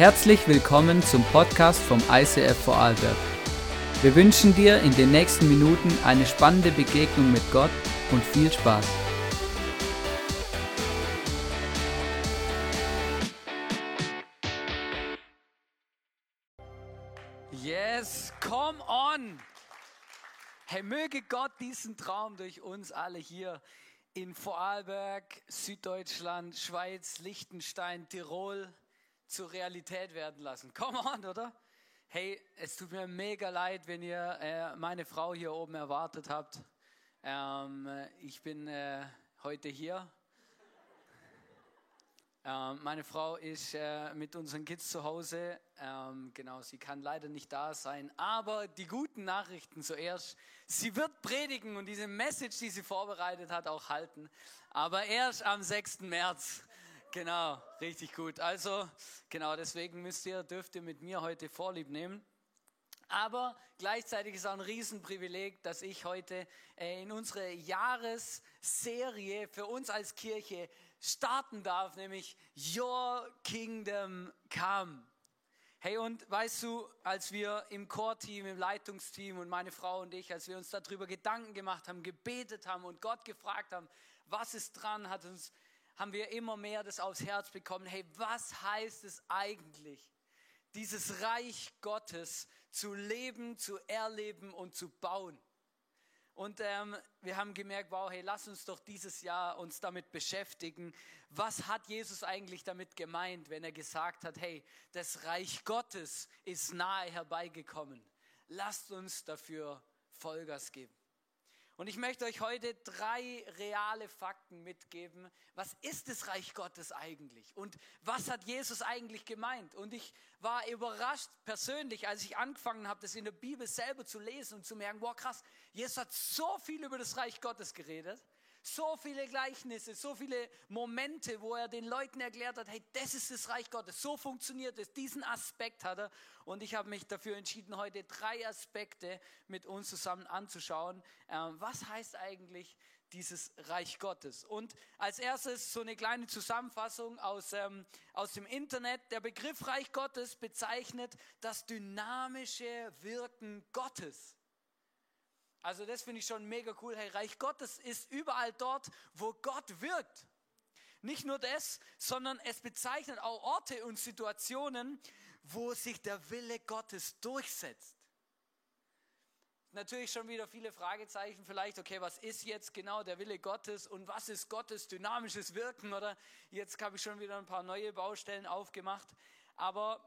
Herzlich willkommen zum Podcast vom ICF Vorarlberg. Wir wünschen dir in den nächsten Minuten eine spannende Begegnung mit Gott und viel Spaß. Yes, come on! Hey, möge Gott diesen Traum durch uns alle hier in Vorarlberg, Süddeutschland, Schweiz, Liechtenstein, Tirol zur Realität werden lassen. Come on, oder? Hey, es tut mir mega leid, wenn ihr äh, meine Frau hier oben erwartet habt. Ähm, ich bin äh, heute hier. Ähm, meine Frau ist äh, mit unseren Kids zu Hause. Ähm, genau, sie kann leider nicht da sein. Aber die guten Nachrichten zuerst. Sie wird predigen und diese Message, die sie vorbereitet hat, auch halten. Aber erst am 6. März. Genau, richtig gut. Also, genau, deswegen müsst ihr, dürft ihr mit mir heute Vorlieb nehmen. Aber gleichzeitig ist auch ein Riesenprivileg, dass ich heute äh, in unsere Jahresserie für uns als Kirche starten darf, nämlich Your Kingdom Come. Hey, und weißt du, als wir im Core-Team, im Leitungsteam und meine Frau und ich, als wir uns darüber Gedanken gemacht haben, gebetet haben und Gott gefragt haben, was ist dran, hat uns haben wir immer mehr das aufs Herz bekommen. Hey, was heißt es eigentlich, dieses Reich Gottes zu leben, zu erleben und zu bauen? Und ähm, wir haben gemerkt, wow, hey, lass uns doch dieses Jahr uns damit beschäftigen. Was hat Jesus eigentlich damit gemeint, wenn er gesagt hat, hey, das Reich Gottes ist nahe herbeigekommen. Lasst uns dafür Vollgas geben. Und ich möchte euch heute drei reale Fakten mitgeben. Was ist das Reich Gottes eigentlich? Und was hat Jesus eigentlich gemeint? Und ich war überrascht persönlich, als ich angefangen habe, das in der Bibel selber zu lesen und zu merken, wow krass, Jesus hat so viel über das Reich Gottes geredet. So viele Gleichnisse, so viele Momente, wo er den Leuten erklärt hat, hey, das ist das Reich Gottes, so funktioniert es, diesen Aspekt hat er. Und ich habe mich dafür entschieden, heute drei Aspekte mit uns zusammen anzuschauen. Ähm, was heißt eigentlich dieses Reich Gottes? Und als erstes so eine kleine Zusammenfassung aus, ähm, aus dem Internet. Der Begriff Reich Gottes bezeichnet das dynamische Wirken Gottes. Also das finde ich schon mega cool. Hey, Reich Gottes ist überall dort, wo Gott wirkt. Nicht nur das, sondern es bezeichnet auch Orte und Situationen, wo sich der Wille Gottes durchsetzt. Natürlich schon wieder viele Fragezeichen vielleicht, okay, was ist jetzt genau der Wille Gottes und was ist Gottes dynamisches Wirken? Oder jetzt habe ich schon wieder ein paar neue Baustellen aufgemacht. Aber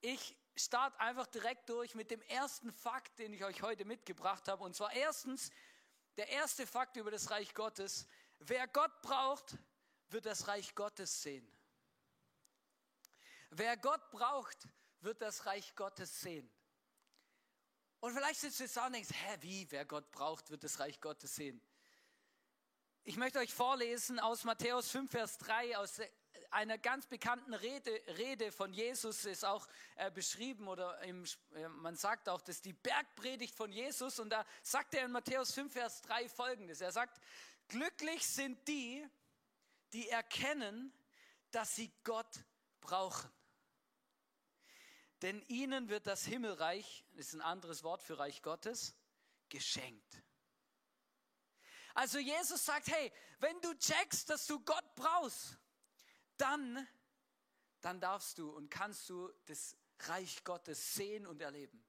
ich starte einfach direkt durch mit dem ersten Fakt, den ich euch heute mitgebracht habe. Und zwar erstens, der erste Fakt über das Reich Gottes. Wer Gott braucht, wird das Reich Gottes sehen. Wer Gott braucht, wird das Reich Gottes sehen. Und vielleicht sitzt du jetzt da und denkst, hä, wie, wer Gott braucht, wird das Reich Gottes sehen. Ich möchte euch vorlesen aus Matthäus 5, Vers 3, aus einer ganz bekannten Rede, Rede von Jesus ist auch äh, beschrieben oder im, äh, man sagt auch, dass die Bergpredigt von Jesus und da sagt er in Matthäus 5, Vers 3 folgendes. Er sagt, glücklich sind die, die erkennen, dass sie Gott brauchen. Denn ihnen wird das Himmelreich, das ist ein anderes Wort für Reich Gottes, geschenkt. Also Jesus sagt, hey, wenn du checkst, dass du Gott brauchst, dann, dann darfst du und kannst du das Reich Gottes sehen und erleben.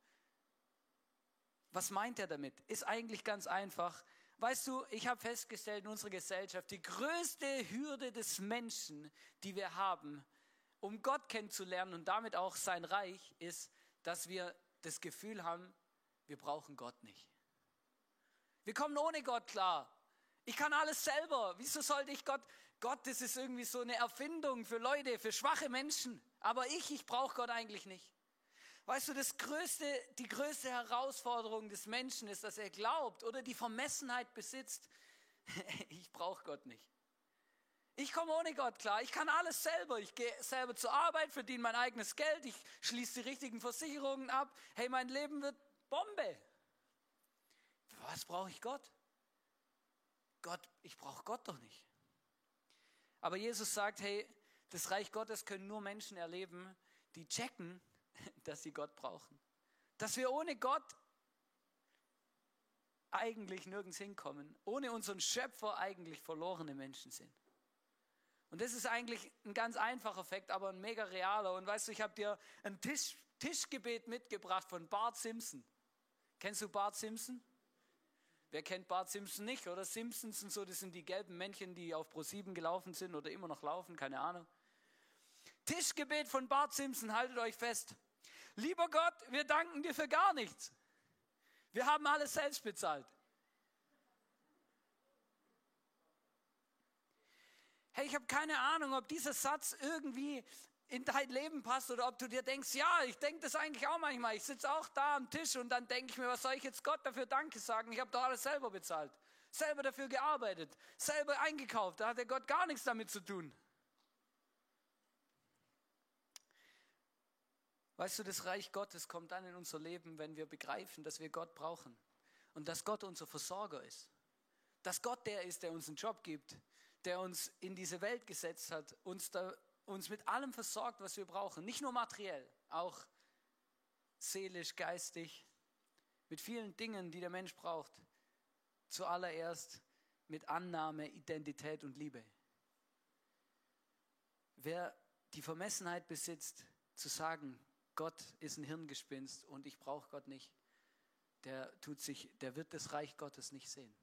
Was meint er damit? Ist eigentlich ganz einfach. Weißt du, ich habe festgestellt in unserer Gesellschaft, die größte Hürde des Menschen, die wir haben, um Gott kennenzulernen und damit auch sein Reich, ist, dass wir das Gefühl haben, wir brauchen Gott nicht. Wir kommen ohne Gott klar. Ich kann alles selber. Wieso sollte ich Gott? Gott, das ist irgendwie so eine Erfindung für Leute, für schwache Menschen. Aber ich, ich brauche Gott eigentlich nicht. Weißt du, das größte, die größte Herausforderung des Menschen ist, dass er glaubt oder die Vermessenheit besitzt, ich brauche Gott nicht. Ich komme ohne Gott klar. Ich kann alles selber. Ich gehe selber zur Arbeit, verdiene mein eigenes Geld. Ich schließe die richtigen Versicherungen ab. Hey, mein Leben wird Bombe. Was brauche ich Gott? Gott, ich brauche Gott doch nicht. Aber Jesus sagt, hey, das Reich Gottes können nur Menschen erleben, die checken, dass sie Gott brauchen. Dass wir ohne Gott eigentlich nirgends hinkommen, ohne unseren Schöpfer eigentlich verlorene Menschen sind. Und das ist eigentlich ein ganz einfacher Fakt, aber ein mega realer. Und weißt du, ich habe dir ein Tisch, Tischgebet mitgebracht von Bart Simpson. Kennst du Bart Simpson? Wer kennt Bart Simpson nicht? Oder Simpsons und so, das sind die gelben Männchen, die auf Pro7 gelaufen sind oder immer noch laufen, keine Ahnung. Tischgebet von Bart Simpson, haltet euch fest. Lieber Gott, wir danken dir für gar nichts. Wir haben alles selbst bezahlt. Hey, ich habe keine Ahnung, ob dieser Satz irgendwie in dein Leben passt oder ob du dir denkst, ja, ich denke das eigentlich auch manchmal. Ich sitze auch da am Tisch und dann denke ich mir, was soll ich jetzt Gott dafür Danke sagen? Ich habe doch alles selber bezahlt, selber dafür gearbeitet, selber eingekauft. Da hat der Gott gar nichts damit zu tun. Weißt du, das Reich Gottes kommt dann in unser Leben, wenn wir begreifen, dass wir Gott brauchen und dass Gott unser Versorger ist. Dass Gott der ist, der uns einen Job gibt, der uns in diese Welt gesetzt hat, uns, da, uns mit allem versorgt, was wir brauchen. Nicht nur materiell, auch seelisch, geistig, mit vielen Dingen, die der Mensch braucht. Zuallererst mit Annahme, Identität und Liebe. Wer die Vermessenheit besitzt, zu sagen, Gott ist ein Hirngespinst und ich brauche Gott nicht, der tut sich, der wird das Reich Gottes nicht sehen.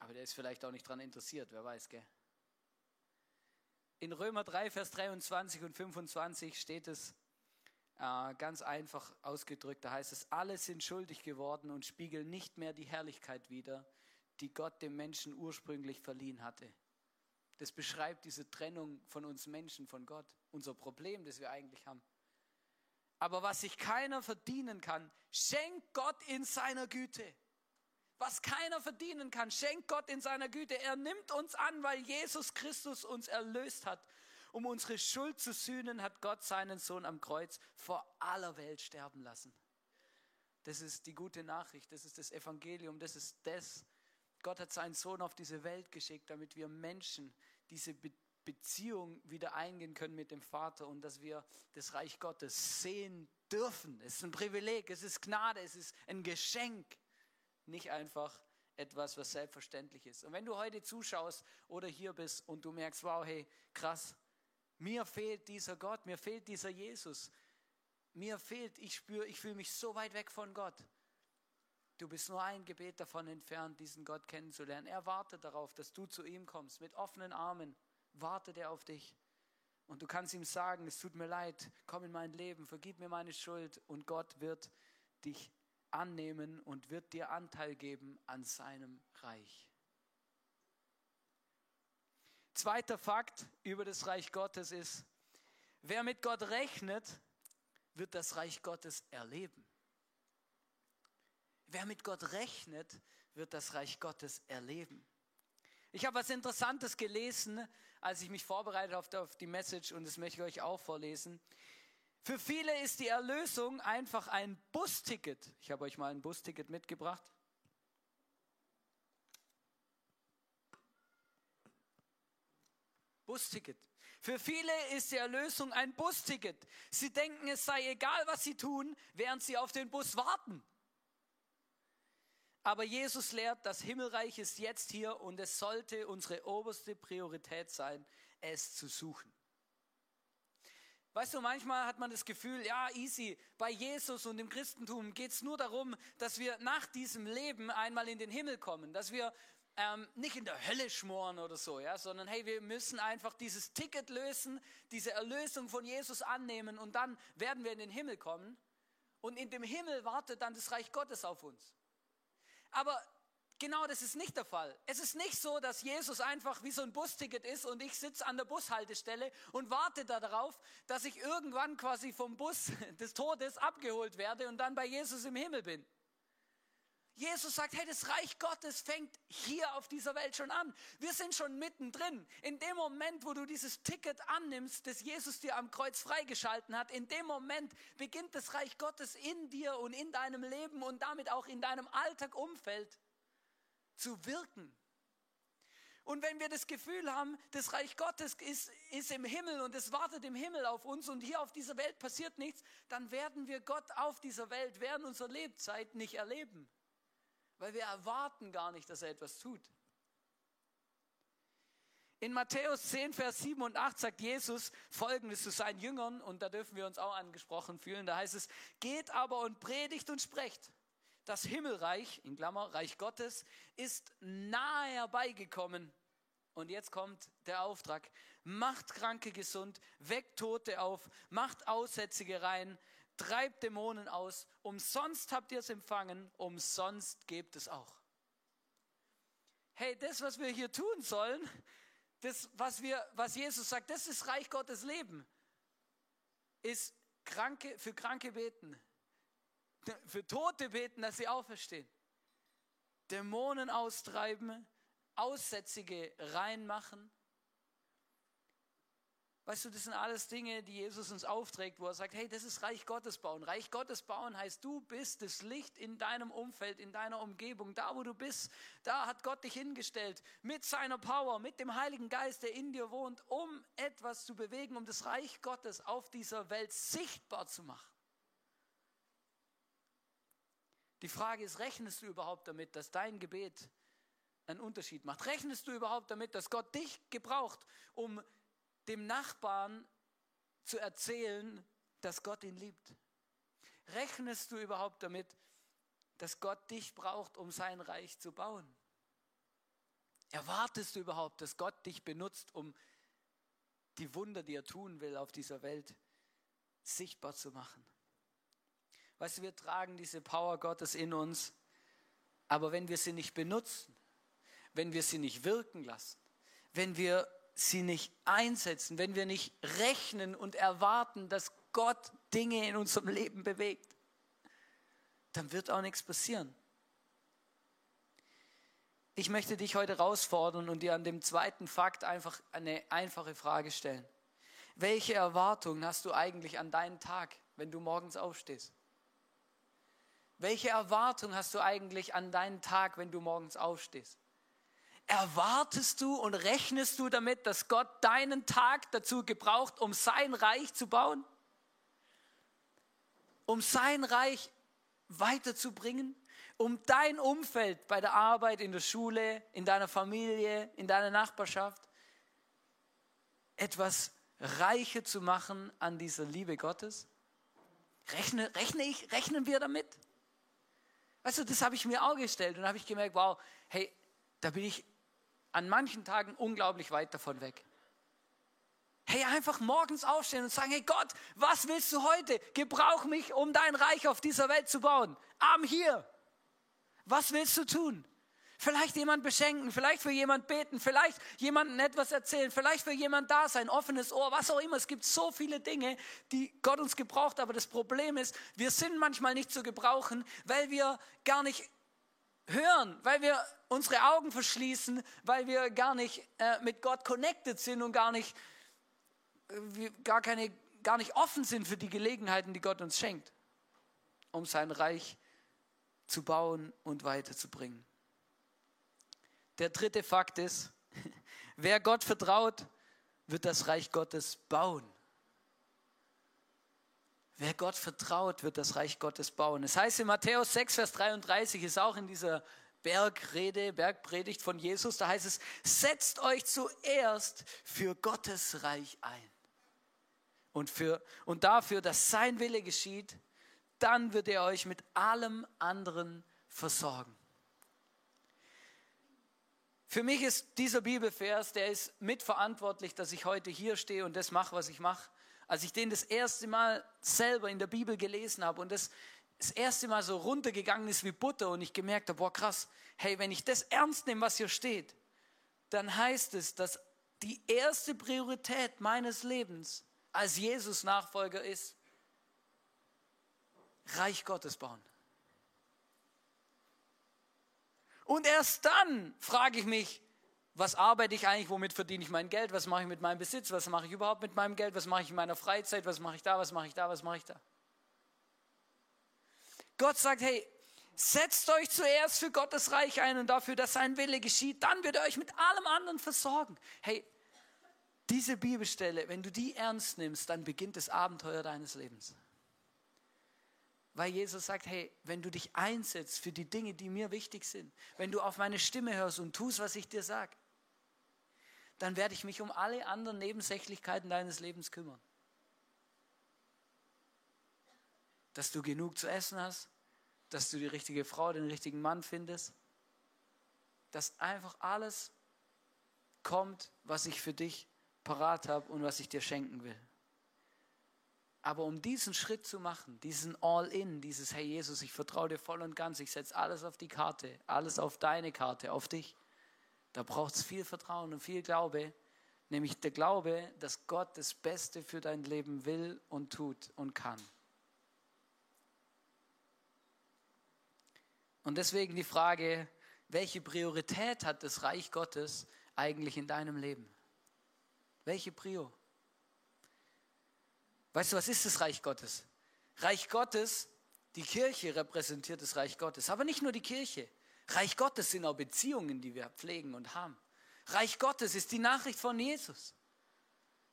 Aber der ist vielleicht auch nicht daran interessiert, wer weiß, gell? In Römer 3, Vers 23 und 25 steht es äh, ganz einfach ausgedrückt, da heißt es, alle sind schuldig geworden und spiegeln nicht mehr die Herrlichkeit wider, die Gott dem Menschen ursprünglich verliehen hatte. Das beschreibt diese Trennung von uns Menschen, von Gott, unser Problem, das wir eigentlich haben. Aber was sich keiner verdienen kann, schenkt Gott in seiner Güte was keiner verdienen kann, schenkt Gott in seiner Güte. Er nimmt uns an, weil Jesus Christus uns erlöst hat. Um unsere Schuld zu sühnen, hat Gott seinen Sohn am Kreuz vor aller Welt sterben lassen. Das ist die gute Nachricht, das ist das Evangelium, das ist das. Gott hat seinen Sohn auf diese Welt geschickt, damit wir Menschen diese Beziehung wieder eingehen können mit dem Vater und dass wir das Reich Gottes sehen dürfen. Es ist ein Privileg, es ist Gnade, es ist ein Geschenk nicht einfach etwas, was selbstverständlich ist. Und wenn du heute zuschaust oder hier bist und du merkst, wow, hey, krass, mir fehlt dieser Gott, mir fehlt dieser Jesus, mir fehlt, ich spüre, ich fühle mich so weit weg von Gott. Du bist nur ein Gebet davon entfernt, diesen Gott kennenzulernen. Er wartet darauf, dass du zu ihm kommst. Mit offenen Armen wartet er auf dich. Und du kannst ihm sagen, es tut mir leid, komm in mein Leben, vergib mir meine Schuld und Gott wird dich annehmen und wird dir Anteil geben an seinem Reich. Zweiter Fakt über das Reich Gottes ist, wer mit Gott rechnet, wird das Reich Gottes erleben. Wer mit Gott rechnet, wird das Reich Gottes erleben. Ich habe was Interessantes gelesen, als ich mich vorbereitet habe auf die Message und das möchte ich euch auch vorlesen. Für viele ist die Erlösung einfach ein Busticket. Ich habe euch mal ein Busticket mitgebracht. Busticket. Für viele ist die Erlösung ein Busticket. Sie denken, es sei egal, was sie tun, während sie auf den Bus warten. Aber Jesus lehrt, das Himmelreich ist jetzt hier und es sollte unsere oberste Priorität sein, es zu suchen. Weißt du, manchmal hat man das Gefühl, ja, easy, bei Jesus und im Christentum geht es nur darum, dass wir nach diesem Leben einmal in den Himmel kommen, dass wir ähm, nicht in der Hölle schmoren oder so, ja, sondern hey, wir müssen einfach dieses Ticket lösen, diese Erlösung von Jesus annehmen und dann werden wir in den Himmel kommen. Und in dem Himmel wartet dann das Reich Gottes auf uns. Aber Genau das ist nicht der Fall. Es ist nicht so, dass Jesus einfach wie so ein Busticket ist und ich sitze an der Bushaltestelle und warte darauf, dass ich irgendwann quasi vom Bus des Todes abgeholt werde und dann bei Jesus im Himmel bin. Jesus sagt, hey, das Reich Gottes fängt hier auf dieser Welt schon an. Wir sind schon mittendrin. In dem Moment, wo du dieses Ticket annimmst, das Jesus dir am Kreuz freigeschalten hat, in dem Moment beginnt das Reich Gottes in dir und in deinem Leben und damit auch in deinem Alltag, Umfeld zu wirken. Und wenn wir das Gefühl haben, das Reich Gottes ist, ist im Himmel und es wartet im Himmel auf uns und hier auf dieser Welt passiert nichts, dann werden wir Gott auf dieser Welt während unserer Lebzeit nicht erleben. Weil wir erwarten gar nicht, dass er etwas tut. In Matthäus 10, Vers 7 und 8 sagt Jesus Folgendes zu seinen Jüngern, und da dürfen wir uns auch angesprochen fühlen. Da heißt es, geht aber und predigt und sprecht. Das Himmelreich, in Klammer, Reich Gottes, ist nahe herbeigekommen. Und jetzt kommt der Auftrag. Macht Kranke gesund, weckt Tote auf, macht Aussätzige rein, treibt Dämonen aus. Umsonst habt ihr es empfangen, umsonst gebt es auch. Hey, das, was wir hier tun sollen, das, was, wir, was Jesus sagt, das ist Reich Gottes Leben, ist Kranke, für Kranke beten, für Tote beten, dass sie auferstehen, Dämonen austreiben, Aussätzige reinmachen, Weißt du, das sind alles Dinge, die Jesus uns aufträgt, wo er sagt, hey, das ist Reich Gottes bauen. Reich Gottes bauen heißt, du bist das Licht in deinem Umfeld, in deiner Umgebung, da wo du bist, da hat Gott dich hingestellt, mit seiner Power, mit dem Heiligen Geist, der in dir wohnt, um etwas zu bewegen, um das Reich Gottes auf dieser Welt sichtbar zu machen. Die Frage ist, rechnest du überhaupt damit, dass dein Gebet einen Unterschied macht? Rechnest du überhaupt damit, dass Gott dich gebraucht, um dem Nachbarn zu erzählen, dass Gott ihn liebt? Rechnest du überhaupt damit, dass Gott dich braucht, um sein Reich zu bauen? Erwartest du überhaupt, dass Gott dich benutzt, um die Wunder, die er tun will auf dieser Welt, sichtbar zu machen? Weißt du, wir tragen diese Power Gottes in uns, aber wenn wir sie nicht benutzen, wenn wir sie nicht wirken lassen, wenn wir sie nicht einsetzen, wenn wir nicht rechnen und erwarten, dass Gott Dinge in unserem Leben bewegt, dann wird auch nichts passieren. Ich möchte dich heute herausfordern und dir an dem zweiten Fakt einfach eine einfache Frage stellen. Welche Erwartungen hast du eigentlich an deinen Tag, wenn du morgens aufstehst? Welche Erwartung hast du eigentlich an deinen Tag, wenn du morgens aufstehst? Erwartest du und rechnest du damit, dass Gott deinen Tag dazu gebraucht, um sein Reich zu bauen? Um sein Reich weiterzubringen? Um dein Umfeld bei der Arbeit, in der Schule, in deiner Familie, in deiner Nachbarschaft etwas reicher zu machen an dieser Liebe Gottes? Rechne, rechne ich, rechnen wir damit? Weißt du, das habe ich mir auch gestellt und habe ich gemerkt, wow, hey, da bin ich an manchen Tagen unglaublich weit davon weg. Hey, einfach morgens aufstehen und sagen, hey Gott, was willst du heute? Gebrauch mich, um dein Reich auf dieser Welt zu bauen. Arm hier. Was willst du tun? Vielleicht jemand beschenken, vielleicht für jemand beten, vielleicht jemandem etwas erzählen, vielleicht für jemand da sein, offenes Ohr, was auch immer. Es gibt so viele Dinge, die Gott uns gebraucht, aber das Problem ist, wir sind manchmal nicht zu gebrauchen, weil wir gar nicht hören, weil wir unsere Augen verschließen, weil wir gar nicht äh, mit Gott connected sind und gar nicht, äh, gar, keine, gar nicht offen sind für die Gelegenheiten, die Gott uns schenkt, um sein Reich zu bauen und weiterzubringen. Der dritte Fakt ist, wer Gott vertraut, wird das Reich Gottes bauen. Wer Gott vertraut, wird das Reich Gottes bauen. Es heißt in Matthäus 6, Vers 33, ist auch in dieser Bergrede, Bergpredigt von Jesus, da heißt es, setzt euch zuerst für Gottes Reich ein. Und, für, und dafür, dass sein Wille geschieht, dann wird er euch mit allem anderen versorgen. Für mich ist dieser Bibelvers, der ist mitverantwortlich, dass ich heute hier stehe und das mache, was ich mache als ich den das erste Mal selber in der Bibel gelesen habe und das das erste Mal so runtergegangen ist wie Butter und ich gemerkt habe, boah krass, hey, wenn ich das ernst nehme, was hier steht, dann heißt es, dass die erste Priorität meines Lebens als Jesus-Nachfolger ist, Reich Gottes bauen. Und erst dann frage ich mich, was arbeite ich eigentlich, womit verdiene ich mein Geld, was mache ich mit meinem Besitz, was mache ich überhaupt mit meinem Geld, was mache ich in meiner Freizeit, was mache ich da, was mache ich da, was mache ich da. Gott sagt, hey, Setzt euch zuerst für Gottes Reich ein und dafür, dass sein Wille geschieht. Dann wird er euch mit allem anderen versorgen. Hey, diese Bibelstelle, wenn du die ernst nimmst, dann beginnt das Abenteuer deines Lebens. Weil Jesus sagt, hey, wenn du dich einsetzt für die Dinge, die mir wichtig sind, wenn du auf meine Stimme hörst und tust, was ich dir sage, dann werde ich mich um alle anderen Nebensächlichkeiten deines Lebens kümmern. Dass du genug zu essen hast, dass du die richtige Frau, den richtigen Mann findest, dass einfach alles kommt, was ich für dich parat habe und was ich dir schenken will. Aber um diesen Schritt zu machen, diesen All-in, dieses Hey Jesus, ich vertraue dir voll und ganz, ich setze alles auf die Karte, alles auf deine Karte, auf dich, da braucht es viel Vertrauen und viel Glaube, nämlich der Glaube, dass Gott das Beste für dein Leben will und tut und kann. Und deswegen die Frage, welche Priorität hat das Reich Gottes eigentlich in deinem Leben? Welche Prio? Weißt du, was ist das Reich Gottes? Reich Gottes, die Kirche repräsentiert das Reich Gottes, aber nicht nur die Kirche. Reich Gottes sind auch Beziehungen, die wir pflegen und haben. Reich Gottes ist die Nachricht von Jesus.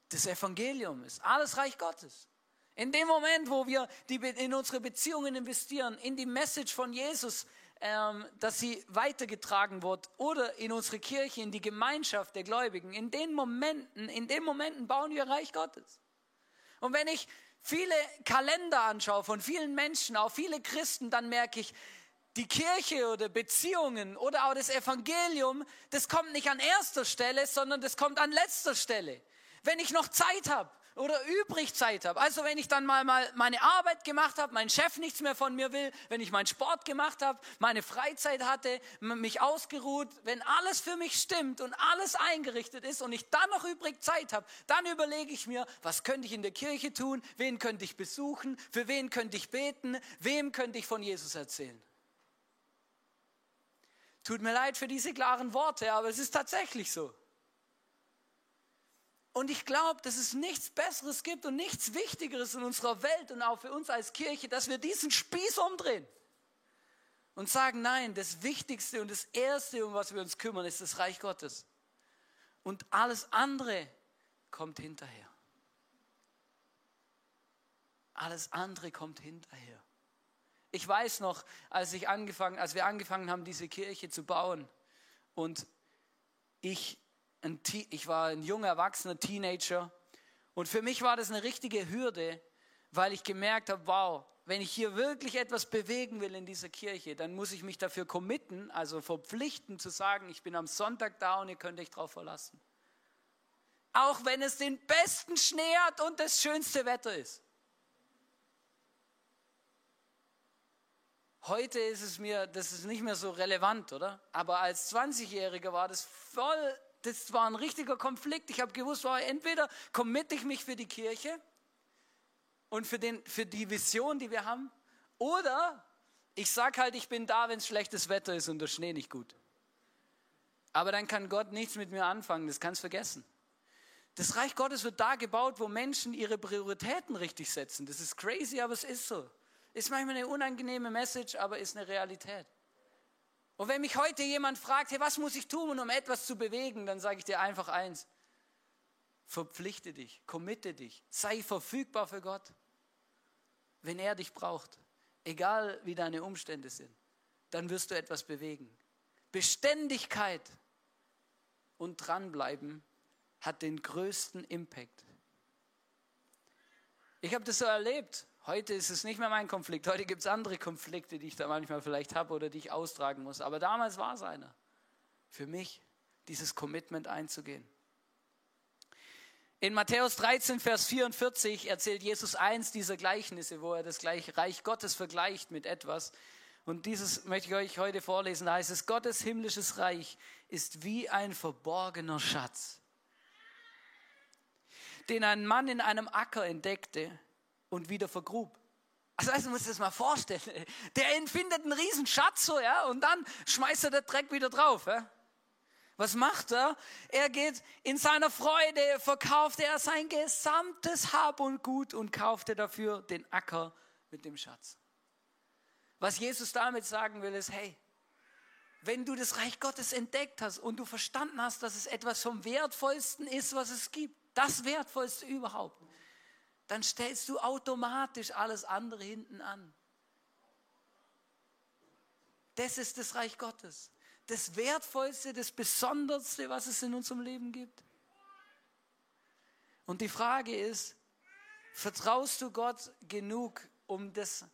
Das Evangelium ist alles Reich Gottes. In dem Moment, wo wir die, in unsere Beziehungen investieren, in die Message von Jesus, ähm, dass sie weitergetragen wird, oder in unsere Kirche, in die Gemeinschaft der Gläubigen, in den Momenten, in den Momenten bauen wir Reich Gottes. Und wenn ich viele Kalender anschaue von vielen Menschen, auch viele Christen, dann merke ich, die Kirche oder Beziehungen oder auch das Evangelium, das kommt nicht an erster Stelle, sondern das kommt an letzter Stelle. Wenn ich noch Zeit habe, oder übrig Zeit habe. Also wenn ich dann mal, mal meine Arbeit gemacht habe, mein Chef nichts mehr von mir will, wenn ich meinen Sport gemacht habe, meine Freizeit hatte, mich ausgeruht, wenn alles für mich stimmt und alles eingerichtet ist und ich dann noch übrig Zeit habe, dann überlege ich mir, was könnte ich in der Kirche tun, wen könnte ich besuchen, für wen könnte ich beten, wem könnte ich von Jesus erzählen. Tut mir leid für diese klaren Worte, aber es ist tatsächlich so. Und ich glaube, dass es nichts Besseres gibt und nichts Wichtigeres in unserer Welt und auch für uns als Kirche, dass wir diesen Spieß umdrehen und sagen, nein, das Wichtigste und das Erste, um was wir uns kümmern, ist das Reich Gottes. Und alles andere kommt hinterher. Alles andere kommt hinterher. Ich weiß noch, als, ich angefangen, als wir angefangen haben, diese Kirche zu bauen und ich ein, ich war ein junger, erwachsener Teenager und für mich war das eine richtige Hürde, weil ich gemerkt habe, wow, wenn ich hier wirklich etwas bewegen will in dieser Kirche, dann muss ich mich dafür committen, also verpflichten zu sagen, ich bin am Sonntag da und ihr könnt euch darauf verlassen. Auch wenn es den besten Schnee hat und das schönste Wetter ist. Heute ist es mir, das ist nicht mehr so relevant, oder? Aber als 20-Jähriger war das voll das war ein richtiger Konflikt. Ich habe gewusst, war entweder committe ich mich für die Kirche und für, den, für die Vision, die wir haben, oder ich sage halt, ich bin da, wenn es schlechtes Wetter ist und der Schnee nicht gut. Aber dann kann Gott nichts mit mir anfangen, das kannst vergessen. Das Reich Gottes wird da gebaut, wo Menschen ihre Prioritäten richtig setzen. Das ist crazy, aber es ist so. Ist manchmal eine unangenehme Message, aber ist eine Realität. Und wenn mich heute jemand fragt, hey, was muss ich tun, um etwas zu bewegen, dann sage ich dir einfach eins. Verpflichte dich, committe dich, sei verfügbar für Gott, wenn er dich braucht, egal wie deine Umstände sind, dann wirst du etwas bewegen. Beständigkeit und dranbleiben hat den größten Impact. Ich habe das so erlebt. Heute ist es nicht mehr mein Konflikt. Heute gibt es andere Konflikte, die ich da manchmal vielleicht habe oder die ich austragen muss. Aber damals war es einer. Für mich, dieses Commitment einzugehen. In Matthäus 13, Vers 44 erzählt Jesus eins dieser Gleichnisse, wo er das Reich Gottes vergleicht mit etwas. Und dieses möchte ich euch heute vorlesen. Da heißt es, Gottes himmlisches Reich ist wie ein verborgener Schatz, den ein Mann in einem Acker entdeckte und wieder vergrub. Also, also muss das mal vorstellen. Der empfindet einen riesen Schatz so, ja, und dann schmeißt er den Dreck wieder drauf. Ja. Was macht er? Er geht in seiner Freude, verkauft er sein gesamtes Hab und Gut und kaufte dafür den Acker mit dem Schatz. Was Jesus damit sagen will, ist, hey, wenn du das Reich Gottes entdeckt hast und du verstanden hast, dass es etwas vom Wertvollsten ist, was es gibt, das Wertvollste überhaupt, dann stellst du automatisch alles andere hinten an. Das ist das Reich Gottes. Das Wertvollste, das Besonderste, was es in unserem Leben gibt. Und die Frage ist, vertraust du Gott genug, um das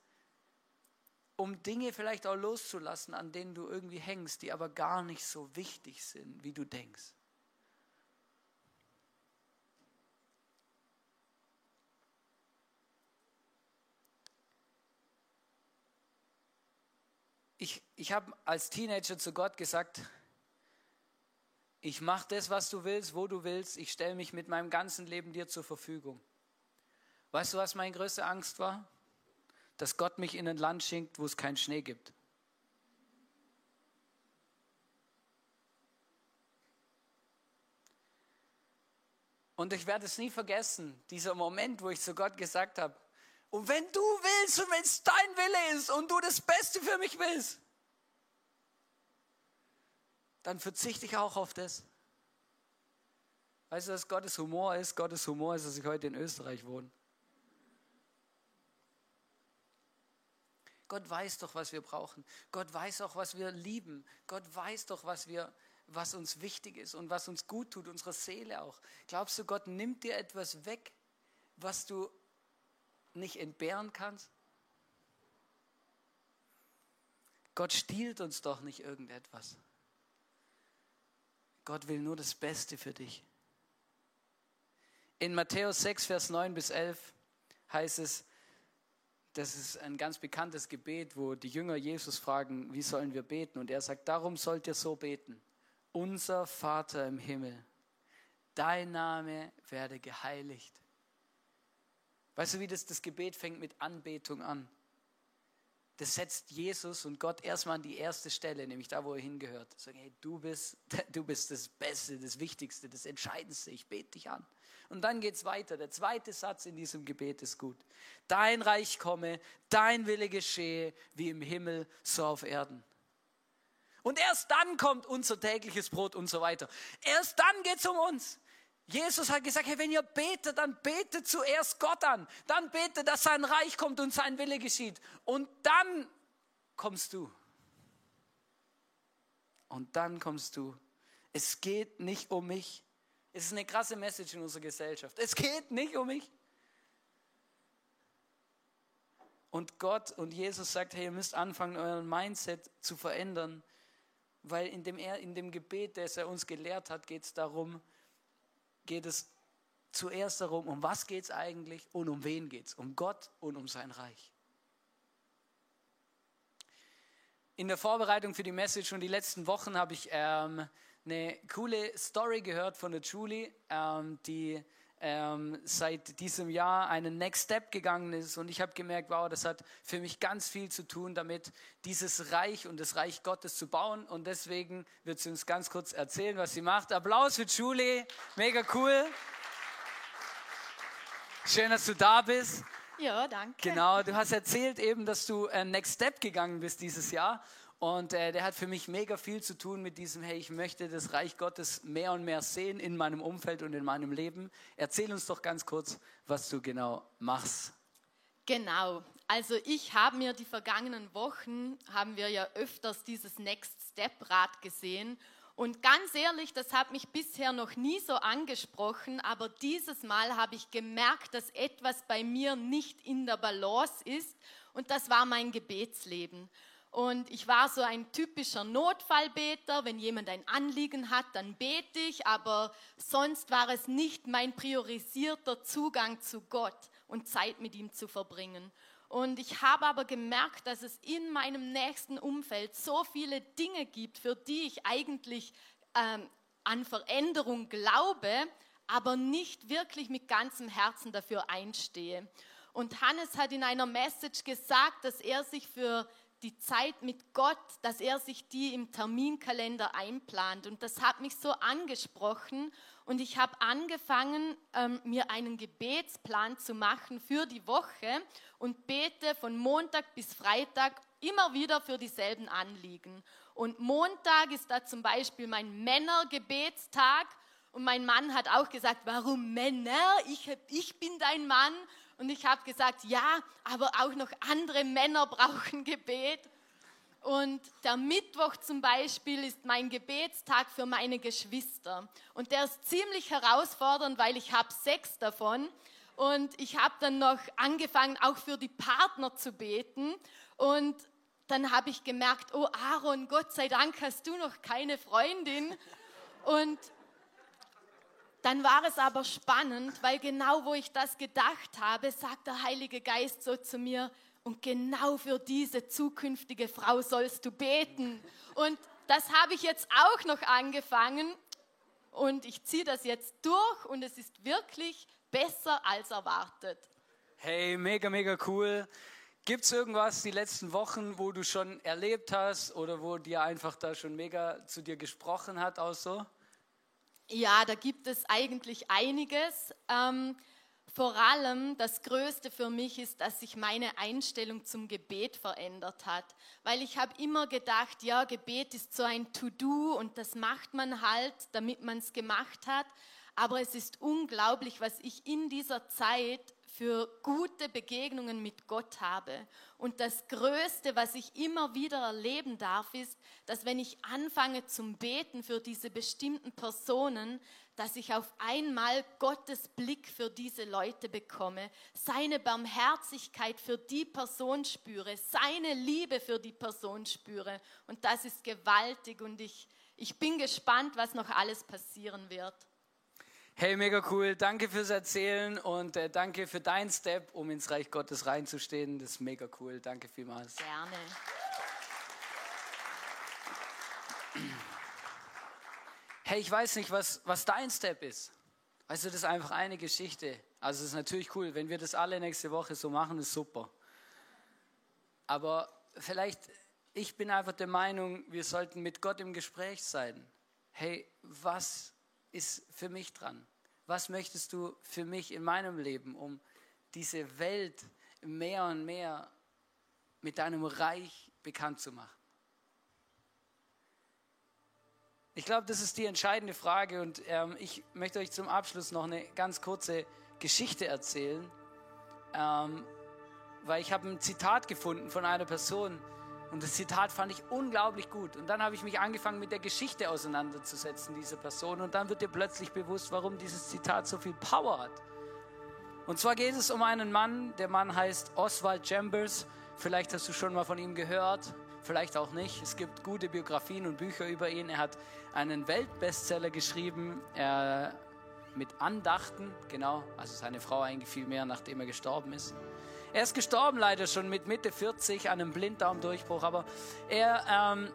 um Dinge vielleicht auch loszulassen, an denen du irgendwie hängst, die aber gar nicht so wichtig sind, wie du denkst. Ich, ich habe als Teenager zu Gott gesagt, ich mache das, was du willst, wo du willst, ich stelle mich mit meinem ganzen Leben dir zur Verfügung. Weißt du, was meine größte Angst war? dass Gott mich in ein Land schickt, wo es keinen Schnee gibt. Und ich werde es nie vergessen, dieser Moment, wo ich zu Gott gesagt habe, und wenn du willst und wenn es dein Wille ist und du das Beste für mich willst, dann verzichte ich auch auf das. Weißt du, was Gottes Humor ist? Gottes Humor ist, dass ich heute in Österreich wohne. Gott weiß doch, was wir brauchen. Gott weiß auch, was wir lieben. Gott weiß doch, was wir, was uns wichtig ist und was uns gut tut, unsere Seele auch. Glaubst du, Gott nimmt dir etwas weg, was du nicht entbehren kannst? Gott stiehlt uns doch nicht irgendetwas. Gott will nur das Beste für dich. In Matthäus 6, Vers 9 bis 11 heißt es, das ist ein ganz bekanntes Gebet, wo die Jünger Jesus fragen, wie sollen wir beten? Und er sagt, darum sollt ihr so beten. Unser Vater im Himmel, dein Name werde geheiligt. Weißt du, wie das, das Gebet fängt mit Anbetung an? Das setzt Jesus und Gott erstmal an die erste Stelle, nämlich da, wo er hingehört. Sagen, hey, du bist, du bist das Beste, das Wichtigste, das Entscheidendste. Ich bete dich an. Und dann geht es weiter. Der zweite Satz in diesem Gebet ist gut. Dein Reich komme, dein Wille geschehe, wie im Himmel, so auf Erden. Und erst dann kommt unser tägliches Brot und so weiter. Erst dann geht es um uns. Jesus hat gesagt, hey, wenn ihr betet, dann betet zuerst Gott an. Dann betet, dass sein Reich kommt und sein Wille geschieht. Und dann kommst du. Und dann kommst du. Es geht nicht um mich. Es ist eine krasse Message in unserer Gesellschaft. Es geht nicht um mich. Und Gott und Jesus sagt, hey, ihr müsst anfangen, euren Mindset zu verändern, weil in dem, in dem Gebet, das er uns gelehrt hat, geht es darum, geht es zuerst darum, um was geht es eigentlich und um wen geht es? Um Gott und um sein Reich. In der Vorbereitung für die Message und die letzten Wochen habe ich ähm, eine coole Story gehört von der Julie, ähm, die ähm, seit diesem Jahr einen Next Step gegangen ist. Und ich habe gemerkt, wow, das hat für mich ganz viel zu tun, damit dieses Reich und das Reich Gottes zu bauen. Und deswegen wird sie uns ganz kurz erzählen, was sie macht. Applaus für Julie, mega cool. Schön, dass du da bist. Ja, danke. Genau, du hast erzählt eben, dass du äh, Next Step gegangen bist dieses Jahr. Und äh, der hat für mich mega viel zu tun mit diesem, hey, ich möchte das Reich Gottes mehr und mehr sehen in meinem Umfeld und in meinem Leben. Erzähl uns doch ganz kurz, was du genau machst. Genau. Also ich habe mir die vergangenen Wochen, haben wir ja öfters dieses Next Step Rad gesehen. Und ganz ehrlich, das hat mich bisher noch nie so angesprochen, aber dieses Mal habe ich gemerkt, dass etwas bei mir nicht in der Balance ist und das war mein Gebetsleben. Und ich war so ein typischer Notfallbeter. Wenn jemand ein Anliegen hat, dann bete ich. Aber sonst war es nicht mein priorisierter Zugang zu Gott und Zeit mit ihm zu verbringen. Und ich habe aber gemerkt, dass es in meinem nächsten Umfeld so viele Dinge gibt, für die ich eigentlich ähm, an Veränderung glaube, aber nicht wirklich mit ganzem Herzen dafür einstehe. Und Hannes hat in einer Message gesagt, dass er sich für die Zeit mit Gott, dass er sich die im Terminkalender einplant. Und das hat mich so angesprochen. Und ich habe angefangen, ähm, mir einen Gebetsplan zu machen für die Woche und bete von Montag bis Freitag immer wieder für dieselben Anliegen. Und Montag ist da zum Beispiel mein Männergebetstag. Und mein Mann hat auch gesagt, warum Männer? Ich, ich bin dein Mann. Und ich habe gesagt, ja, aber auch noch andere Männer brauchen Gebet. Und der Mittwoch zum Beispiel ist mein Gebetstag für meine Geschwister. Und der ist ziemlich herausfordernd, weil ich habe sechs davon. Und ich habe dann noch angefangen, auch für die Partner zu beten. Und dann habe ich gemerkt, oh Aaron, Gott sei Dank hast du noch keine Freundin. Und dann war es aber spannend, weil genau wo ich das gedacht habe, sagt der Heilige Geist so zu mir, und genau für diese zukünftige Frau sollst du beten. Und das habe ich jetzt auch noch angefangen und ich ziehe das jetzt durch und es ist wirklich besser als erwartet. Hey, mega, mega cool. Gibt es irgendwas die letzten Wochen, wo du schon erlebt hast oder wo dir einfach da schon mega zu dir gesprochen hat, auch so? Ja, da gibt es eigentlich einiges. Ähm, vor allem das Größte für mich ist, dass sich meine Einstellung zum Gebet verändert hat. Weil ich habe immer gedacht, ja, Gebet ist so ein To-Do und das macht man halt, damit man es gemacht hat. Aber es ist unglaublich, was ich in dieser Zeit für gute Begegnungen mit Gott habe. Und das Größte, was ich immer wieder erleben darf, ist, dass wenn ich anfange zum Beten für diese bestimmten Personen, dass ich auf einmal Gottes Blick für diese Leute bekomme, seine Barmherzigkeit für die Person spüre, seine Liebe für die Person spüre. Und das ist gewaltig und ich, ich bin gespannt, was noch alles passieren wird. Hey, mega cool. Danke fürs Erzählen und äh, danke für deinen Step, um ins Reich Gottes reinzustehen. Das ist mega cool. Danke vielmals. Gerne. Hey, ich weiß nicht, was, was dein Step ist. Weißt du, das ist einfach eine Geschichte. Also es ist natürlich cool, wenn wir das alle nächste Woche so machen, ist super. Aber vielleicht, ich bin einfach der Meinung, wir sollten mit Gott im Gespräch sein. Hey, was ist für mich dran? Was möchtest du für mich in meinem Leben, um diese Welt mehr und mehr mit deinem Reich bekannt zu machen? Ich glaube, das ist die entscheidende Frage und ähm, ich möchte euch zum Abschluss noch eine ganz kurze Geschichte erzählen, ähm, weil ich habe ein Zitat gefunden von einer Person, und das Zitat fand ich unglaublich gut. Und dann habe ich mich angefangen, mit der Geschichte auseinanderzusetzen dieser Person. Und dann wird dir plötzlich bewusst, warum dieses Zitat so viel Power hat. Und zwar geht es um einen Mann, der Mann heißt Oswald Chambers. Vielleicht hast du schon mal von ihm gehört, vielleicht auch nicht. Es gibt gute Biografien und Bücher über ihn. Er hat einen Weltbestseller geschrieben er, mit Andachten, genau. Also seine Frau eigentlich viel mehr, nachdem er gestorben ist. Er ist gestorben leider schon mit Mitte 40 an einem Blinddarmdurchbruch, aber er ähm,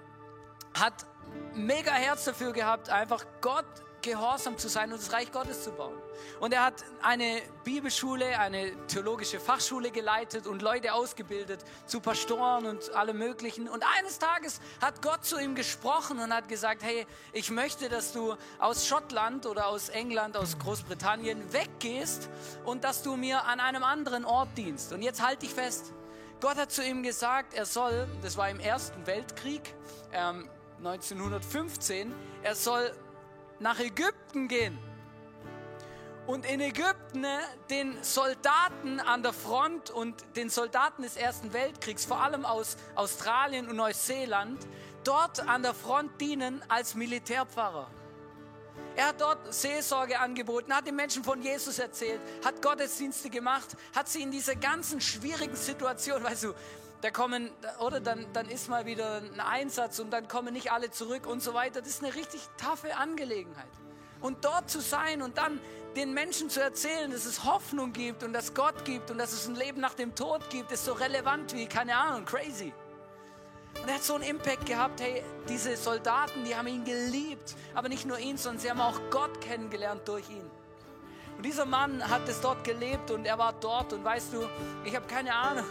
hat mega Herz dafür gehabt, einfach Gott gehorsam zu sein und das Reich Gottes zu bauen. Und er hat eine Bibelschule, eine theologische Fachschule geleitet und Leute ausgebildet zu Pastoren und allem Möglichen. Und eines Tages hat Gott zu ihm gesprochen und hat gesagt, hey, ich möchte, dass du aus Schottland oder aus England, aus Großbritannien weggehst und dass du mir an einem anderen Ort dienst. Und jetzt halte ich fest. Gott hat zu ihm gesagt, er soll, das war im Ersten Weltkrieg, ähm, 1915, er soll nach Ägypten gehen und in Ägypten ne, den Soldaten an der Front und den Soldaten des Ersten Weltkriegs, vor allem aus Australien und Neuseeland, dort an der Front dienen als Militärpfarrer. Er hat dort Seelsorge angeboten, hat den Menschen von Jesus erzählt, hat Gottesdienste gemacht, hat sie in dieser ganzen schwierigen Situation, weißt du, da kommen, oder dann, dann ist mal wieder ein Einsatz und dann kommen nicht alle zurück und so weiter. Das ist eine richtig taffe Angelegenheit. Und dort zu sein und dann den Menschen zu erzählen, dass es Hoffnung gibt und dass Gott gibt und dass es ein Leben nach dem Tod gibt, ist so relevant wie, keine Ahnung, crazy. Und er hat so einen Impact gehabt, hey, diese Soldaten, die haben ihn geliebt, aber nicht nur ihn, sondern sie haben auch Gott kennengelernt durch ihn. Und dieser Mann hat es dort gelebt und er war dort und weißt du, ich habe keine Ahnung,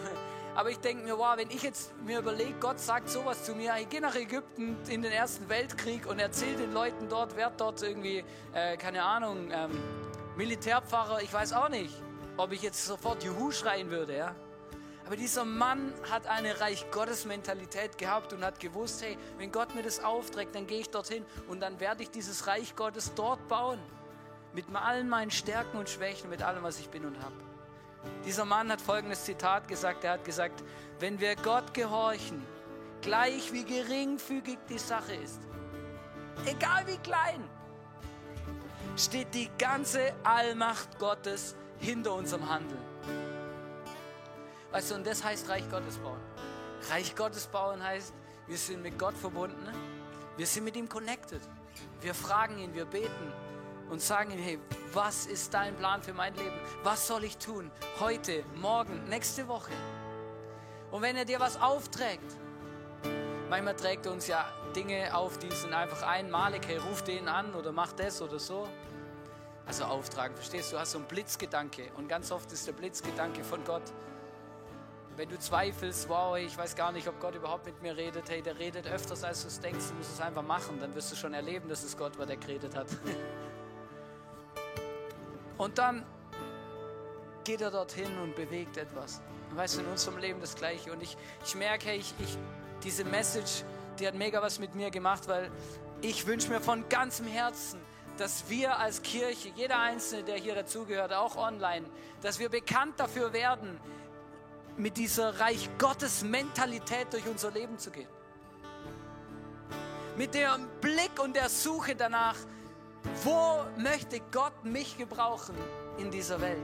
aber ich denke mir, wow, wenn ich jetzt mir überlege, Gott sagt sowas zu mir, ich gehe nach Ägypten in den Ersten Weltkrieg und erzähle den Leuten dort, wer dort irgendwie, äh, keine Ahnung, ähm, Militärpfarrer, ich weiß auch nicht, ob ich jetzt sofort Juhu schreien würde, ja. Aber dieser Mann hat eine Reich Gottes Mentalität gehabt und hat gewusst, hey, wenn Gott mir das aufträgt, dann gehe ich dorthin und dann werde ich dieses Reich Gottes dort bauen. Mit allen meinen Stärken und Schwächen, mit allem, was ich bin und habe. Dieser Mann hat folgendes Zitat gesagt. Er hat gesagt, wenn wir Gott gehorchen, gleich wie geringfügig die Sache ist, egal wie klein, steht die ganze Allmacht Gottes hinter unserem Handeln. Weißt du, und das heißt Reich Gottes bauen. Reich Gottes bauen heißt, wir sind mit Gott verbunden, wir sind mit ihm connected. Wir fragen ihn, wir beten und sagen ihm, hey, was ist dein Plan für mein Leben? Was soll ich tun? Heute, morgen, nächste Woche. Und wenn er dir was aufträgt, manchmal trägt er uns ja Dinge auf, die sind einfach einmalig, hey, ruf den an oder mach das oder so. Also auftragen, verstehst du? Du hast so einen Blitzgedanke und ganz oft ist der Blitzgedanke von Gott, wenn du zweifelst, wow, ich weiß gar nicht, ob Gott überhaupt mit mir redet, hey, der redet öfters, als du es denkst, du musst es einfach machen, dann wirst du schon erleben, dass es Gott war, der geredet hat. Und dann geht er dorthin und bewegt etwas. weißt du, in unserem Leben das Gleiche. Und ich, ich merke, ich, ich, diese Message, die hat mega was mit mir gemacht, weil ich wünsche mir von ganzem Herzen, dass wir als Kirche, jeder Einzelne, der hier dazugehört, auch online, dass wir bekannt dafür werden, mit dieser Reich Gottes Mentalität durch unser Leben zu gehen. Mit dem Blick und der Suche danach, wo möchte Gott mich gebrauchen in dieser Welt?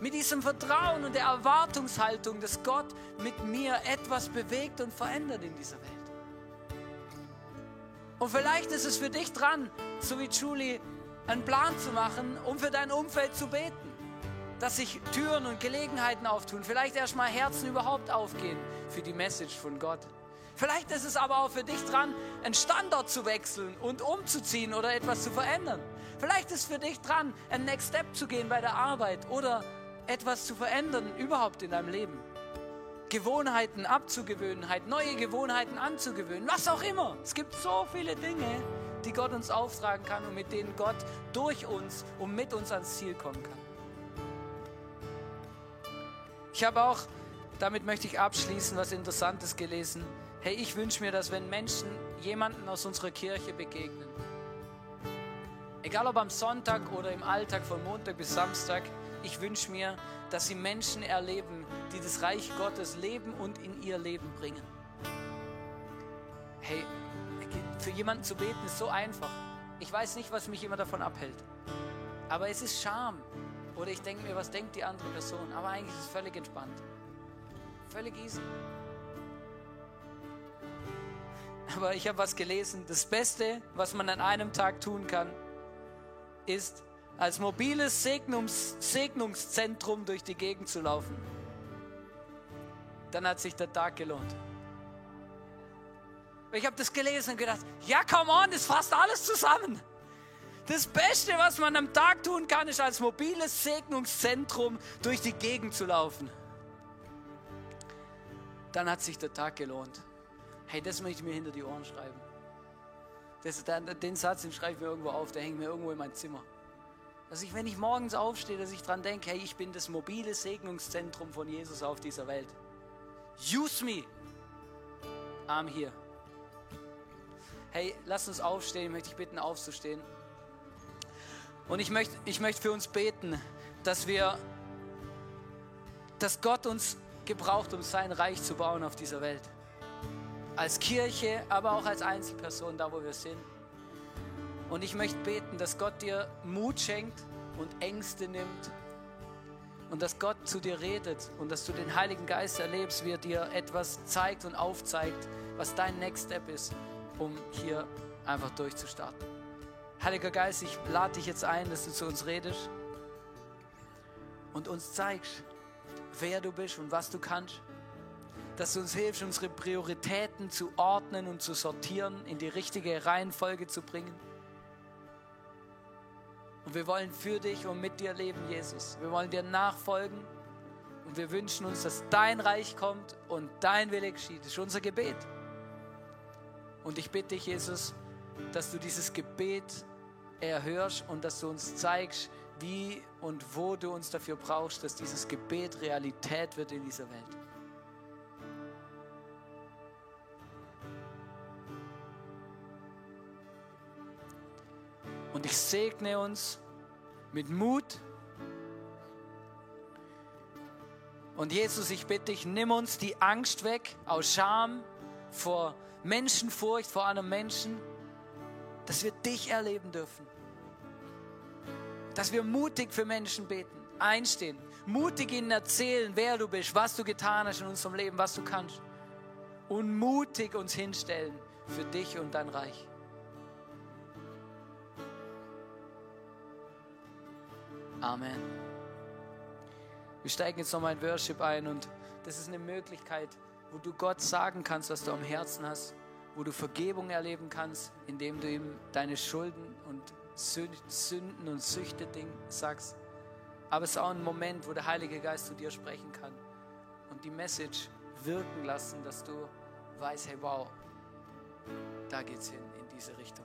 Mit diesem Vertrauen und der Erwartungshaltung, dass Gott mit mir etwas bewegt und verändert in dieser Welt. Und vielleicht ist es für dich dran, so wie Julie, einen Plan zu machen, um für dein Umfeld zu beten dass sich Türen und Gelegenheiten auftun. Vielleicht erstmal Herzen überhaupt aufgehen für die Message von Gott. Vielleicht ist es aber auch für dich dran, einen Standort zu wechseln und umzuziehen oder etwas zu verändern. Vielleicht ist für dich dran, einen Next Step zu gehen bei der Arbeit oder etwas zu verändern überhaupt in deinem Leben. Gewohnheiten abzugewöhnen, halt neue Gewohnheiten anzugewöhnen, was auch immer. Es gibt so viele Dinge, die Gott uns auftragen kann und mit denen Gott durch uns und mit uns ans Ziel kommen kann. Ich habe auch, damit möchte ich abschließen, was Interessantes gelesen. Hey, ich wünsche mir, dass wenn Menschen jemanden aus unserer Kirche begegnen, egal ob am Sonntag oder im Alltag von Montag bis Samstag, ich wünsche mir, dass sie Menschen erleben, die das Reich Gottes leben und in ihr Leben bringen. Hey, für jemanden zu beten ist so einfach. Ich weiß nicht, was mich immer davon abhält. Aber es ist Scham. Oder ich denke mir, was denkt die andere Person? Aber eigentlich ist es völlig entspannt. Völlig easy. Aber ich habe was gelesen. Das Beste, was man an einem Tag tun kann, ist, als mobiles Segnungs Segnungszentrum durch die Gegend zu laufen. Dann hat sich der Tag gelohnt. Ich habe das gelesen und gedacht, ja, come on, das fasst alles zusammen. Das Beste, was man am Tag tun kann, ist als mobiles Segnungszentrum durch die Gegend zu laufen. Dann hat sich der Tag gelohnt. Hey, das möchte ich mir hinter die Ohren schreiben. Das, den Satz, den schreibe ich mir irgendwo auf, der hängt mir irgendwo in mein Zimmer. Dass ich, wenn ich morgens aufstehe, dass ich dran denke, hey, ich bin das mobile Segnungszentrum von Jesus auf dieser Welt. Use me. I'm here. Hey, lass uns aufstehen. Ich möchte dich bitten, aufzustehen. Und ich möchte, ich möchte für uns beten, dass wir, dass Gott uns gebraucht, um sein Reich zu bauen auf dieser Welt. Als Kirche, aber auch als Einzelperson, da wo wir sind. Und ich möchte beten, dass Gott dir Mut schenkt und Ängste nimmt. Und dass Gott zu dir redet und dass du den Heiligen Geist erlebst, wie er dir etwas zeigt und aufzeigt, was dein Next Step ist, um hier einfach durchzustarten. Heiliger Geist, ich lade dich jetzt ein, dass du zu uns redest und uns zeigst, wer du bist und was du kannst. Dass du uns hilfst, unsere Prioritäten zu ordnen und zu sortieren, in die richtige Reihenfolge zu bringen. Und wir wollen für dich und mit dir leben, Jesus. Wir wollen dir nachfolgen und wir wünschen uns, dass dein Reich kommt und dein Wille geschieht. Das ist unser Gebet. Und ich bitte dich, Jesus, dass du dieses Gebet erhörst und dass du uns zeigst, wie und wo du uns dafür brauchst, dass dieses Gebet Realität wird in dieser Welt. Und ich segne uns mit Mut. Und Jesus, ich bitte dich, nimm uns die Angst weg aus Scham vor Menschenfurcht vor einem Menschen, dass wir dich erleben dürfen. Dass wir mutig für Menschen beten, einstehen, mutig ihnen erzählen, wer du bist, was du getan hast in unserem Leben, was du kannst. Und mutig uns hinstellen für dich und dein Reich. Amen. Wir steigen jetzt nochmal in Worship ein und das ist eine Möglichkeit, wo du Gott sagen kannst, was du am Herzen hast, wo du Vergebung erleben kannst, indem du ihm deine Schulden und Sünden und Süchte sagst. Aber es ist auch ein Moment, wo der Heilige Geist zu dir sprechen kann und die Message wirken lassen, dass du weißt, hey wow, da geht's hin in diese Richtung.